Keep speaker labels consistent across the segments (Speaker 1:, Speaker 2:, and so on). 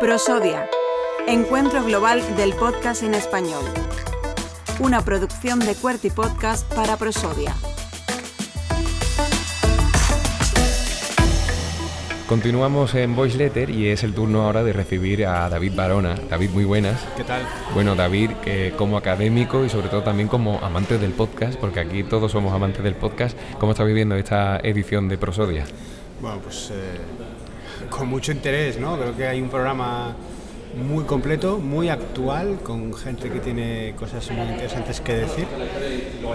Speaker 1: Prosodia, Encuentro Global del Podcast en Español. Una producción de Cuerty Podcast para Prosodia.
Speaker 2: Continuamos en Voice Letter y es el turno ahora de recibir a David Barona. David, muy buenas.
Speaker 3: ¿Qué tal?
Speaker 2: Bueno, David, como académico y sobre todo también como amante del podcast, porque aquí todos somos amantes del podcast, ¿cómo estás viviendo esta edición de Prosodia?
Speaker 3: Bueno, pues eh, con mucho interés, ¿no? Creo que hay un programa muy completo, muy actual, con gente que tiene cosas muy interesantes que decir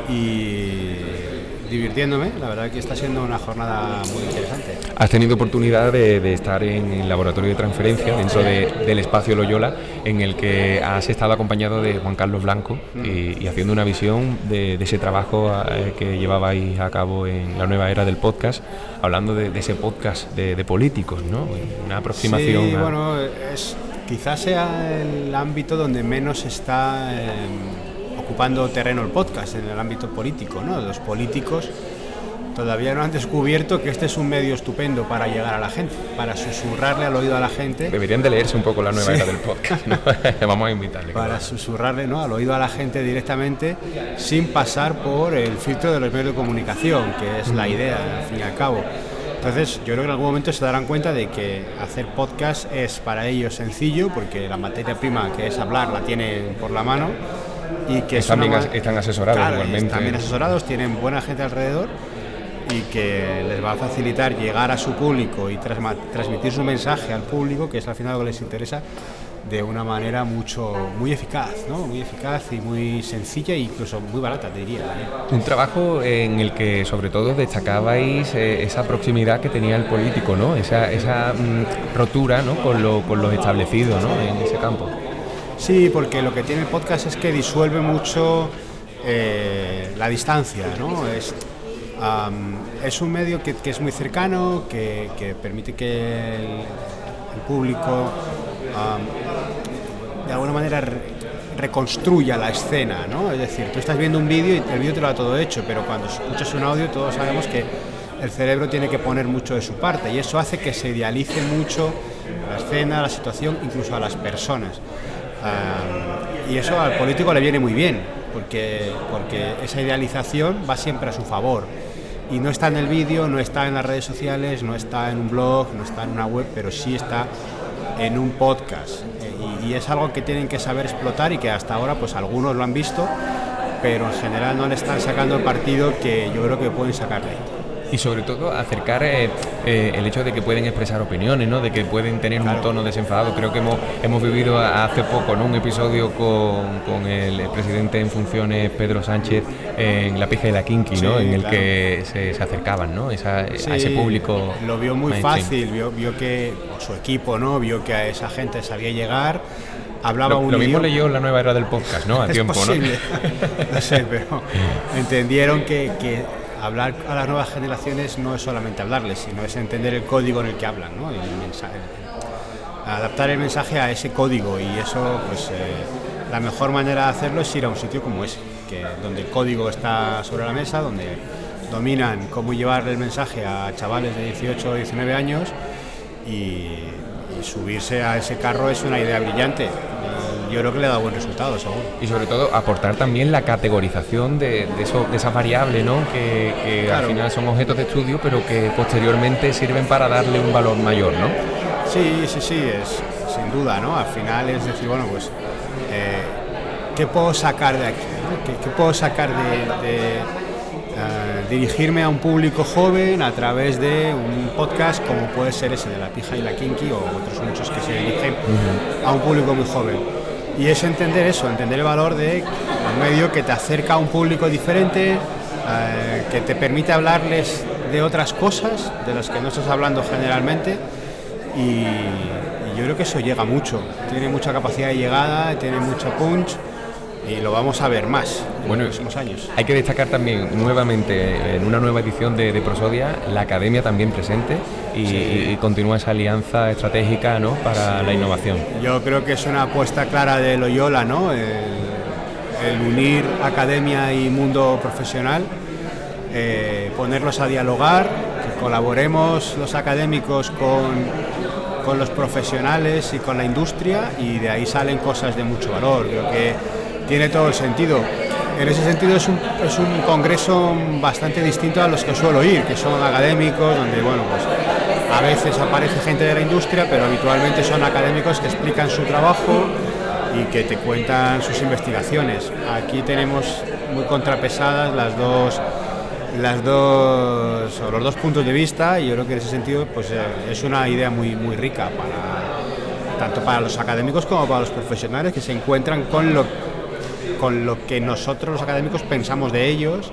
Speaker 3: y divirtiéndome. La verdad que está siendo una jornada muy interesante.
Speaker 2: Has tenido oportunidad de, estar en el laboratorio de transferencia dentro del espacio Loyola, en el que has estado acompañado de Juan Carlos Blanco y, haciendo una visión de, ese trabajo eh, que llevabais a cabo en la nueva era del podcast, hablando de, ese podcast de, políticos, ¿no? Una aproximación.
Speaker 3: Sí, bueno, es, quizás sea el ámbito donde menos está. Em, ocupando terreno el podcast en el ámbito político. ¿no? Los políticos todavía no han descubierto que este es un medio estupendo para llegar a la gente, para susurrarle al oído a la gente.
Speaker 2: Deberían de leerse un poco la nueva era del podcast, vamos a invitarle.
Speaker 3: Para susurrarle ¿no? al oído a la gente directamente sin pasar por el filtro de los medios de comunicación, que es la idea, al fin y al cabo. Entonces, yo creo que en algún momento se darán cuenta de que hacer podcast es para ellos sencillo, porque la materia prima que es hablar la tienen por la mano y que
Speaker 2: están, están asesorados igualmente.
Speaker 3: Están bien asesorados, tienen buena gente alrededor y que les va a facilitar llegar a su público y transmitir su mensaje al público, que es al final lo que les interesa, de una manera mucho muy eficaz, ¿no? muy eficaz y muy sencilla e incluso muy barata, diría.
Speaker 2: Un trabajo en el que sobre todo destacabais eh, esa proximidad que tenía el político, ¿no? esa, esa mm, rotura ¿no? con, lo, con lo establecido ¿no? en ese campo.
Speaker 3: Sí, porque lo que tiene el podcast es que disuelve mucho eh, la distancia, ¿no? Es, es un medio que, es muy cercano, que, permite que el, público de alguna manera reconstruya la escena, ¿no? Es decir, tú estás viendo un vídeo y el vídeo te lo ha todo hecho, pero cuando escuchas un audio todos sabemos que el cerebro tiene que poner mucho de su parte y eso hace que se idealice mucho la escena, la situación, incluso a las personas. Y eso al político le viene muy bien, porque, porque esa idealización va siempre a su favor. Y no está en el vídeo, no está en las redes sociales, no está en un blog, no está en una web, pero sí está en un podcast. Eh, y, es algo que tienen que saber explotar y que hasta ahora pues algunos lo han visto, pero en general no le están sacando el partido que yo creo que pueden sacarle
Speaker 2: y sobre todo acercar eh, eh, el hecho de que pueden expresar opiniones, ¿no? de que pueden tener un tono desenfadado. Creo que hemos, hemos vivido hace poco ¿no? un episodio con, con el presidente en funciones Pedro Sánchez en La Pija y la Kinky, ¿no? en el que se, acercaban ¿no? Esa, a ese público.
Speaker 3: Lo vio muy fácil, vio, vio que su equipo ¿no? vio que a esa gente sabía llegar hablaba
Speaker 2: lo,
Speaker 3: un
Speaker 2: lo mismo leyó en la nueva era del podcast, ¿no? A
Speaker 3: es
Speaker 2: tiempo,
Speaker 3: posible. ¿no? no sé, pero entendieron que, que hablar a las nuevas generaciones no es solamente hablarles, sino es entender el código en el que hablan, ¿no? adaptar el mensaje a ese código y eso, pues eh, la mejor manera de hacerlo es ir a un sitio como ese, que, donde el código está sobre la mesa, donde dominan cómo llevar el mensaje a chavales de 18 o 19 años y subirse a ese carro es una idea brillante yo creo que le ha dado buen resultado, seguro.
Speaker 2: Y sobre todo aportar también la categorización de, eso, de esa variable, ¿no? que, al final son objetos de estudio, pero que posteriormente sirven para darle un valor mayor, ¿no?
Speaker 3: Sí, sí, sí, es sin duda, ¿no? Al final es decir, bueno, pues, eh, ¿qué puedo sacar de aquí? ¿Qué, puedo sacar de, eh, dirigirme a un público joven a través de un podcast como puede ser ese de La Pija y la Kinky o otros muchos que se dirigen a un público muy joven? Y es entender eso, entender el valor de un medio que te acerca a un público diferente, eh, que te permite hablarles de otras cosas de las que no estás hablando generalmente. Y, yo creo que eso llega mucho, tiene mucha capacidad de llegada, tiene mucho punch y lo vamos a ver más bueno, en los próximos años.
Speaker 2: Hay que destacar también nuevamente en una nueva edición de, Prosodia la academia también presente y, continúa esa alianza estratégica ¿no? para la innovación.
Speaker 3: Yo creo que es una apuesta clara de Loyola, ¿no? el, unir academia y mundo profesional, eh, ponerlos a dialogar, que colaboremos los académicos con, con los profesionales y con la industria y de ahí salen cosas de mucho valor. Creo que tiene todo el sentido. En ese sentido es un, es un congreso bastante distinto a los que suelo ir, que son académicos, donde bueno, pues a veces aparece gente de la industria, pero habitualmente son académicos que explican su trabajo y que te cuentan sus investigaciones. Aquí tenemos muy contrapesadas las dos las dos los dos puntos de vista y yo creo que en ese sentido pues eh, es una idea muy muy rica para tanto para los académicos como para los profesionales que se encuentran con lo con lo que nosotros los académicos pensamos de ellos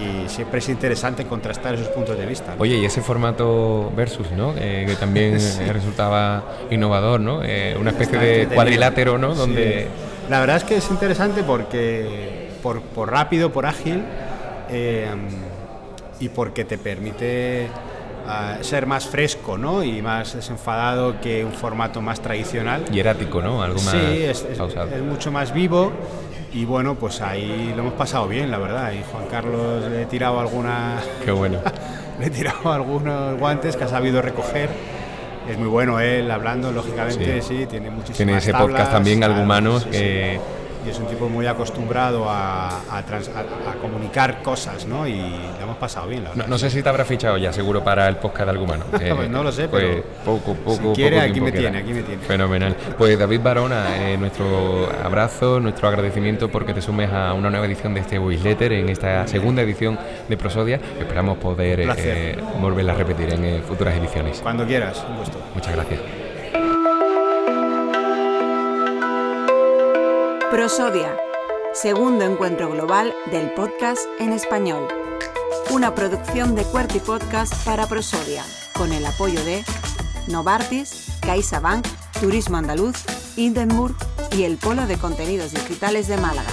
Speaker 3: y siempre es interesante contrastar esos puntos de vista.
Speaker 2: Oye, y ese formato versus, ¿no? Eh, que también resultaba innovador, ¿no? Eh, una especie de cuadrilátero, ¿no? Donde...
Speaker 3: La verdad es que es interesante porque por, por rápido, por ágil eh, y porque te permite ah, ser más fresco, ¿no? Y más desenfadado que un formato más tradicional.
Speaker 2: Hierático, ¿no? Algo más
Speaker 3: sí, es, es mucho más vivo y bueno, pues ahí lo hemos pasado bien, la verdad. Y Juan Carlos le he tirado alguna.
Speaker 2: Qué bueno.
Speaker 3: le he tirado algunos guantes que ha sabido recoger. Es muy bueno él hablando, lógicamente, sí, tiene muchísimas
Speaker 2: Tiene ese podcast también, Algo Humanos, que
Speaker 3: y es un tipo muy acostumbrado a, a, comunicar cosas, ¿no? Y le hemos pasado bien, la
Speaker 2: verdad. No, sé si te habrá fichado ya, seguro, para el podcast de Algumano.
Speaker 3: Eh, pues no lo sé,
Speaker 2: pues
Speaker 3: pero
Speaker 2: poco, poco,
Speaker 3: si quiere,
Speaker 2: poco
Speaker 3: aquí me tiene, aquí me tiene.
Speaker 2: Fenomenal. Pues David Barona, eh, nuestro abrazo, nuestro agradecimiento porque te sumes a una nueva edición de este Letter, en esta segunda edición de Prosodia. Esperamos poder eh, volverla a repetir en eh, futuras ediciones.
Speaker 3: Cuando quieras, un gusto.
Speaker 2: Muchas gracias.
Speaker 1: Prosodia, segundo encuentro global del podcast en español. Una producción de Cuerti Podcast para Prosodia, con el apoyo de Novartis, CaixaBank, Turismo Andaluz, Hindenburg y el Polo de Contenidos Digitales de Málaga.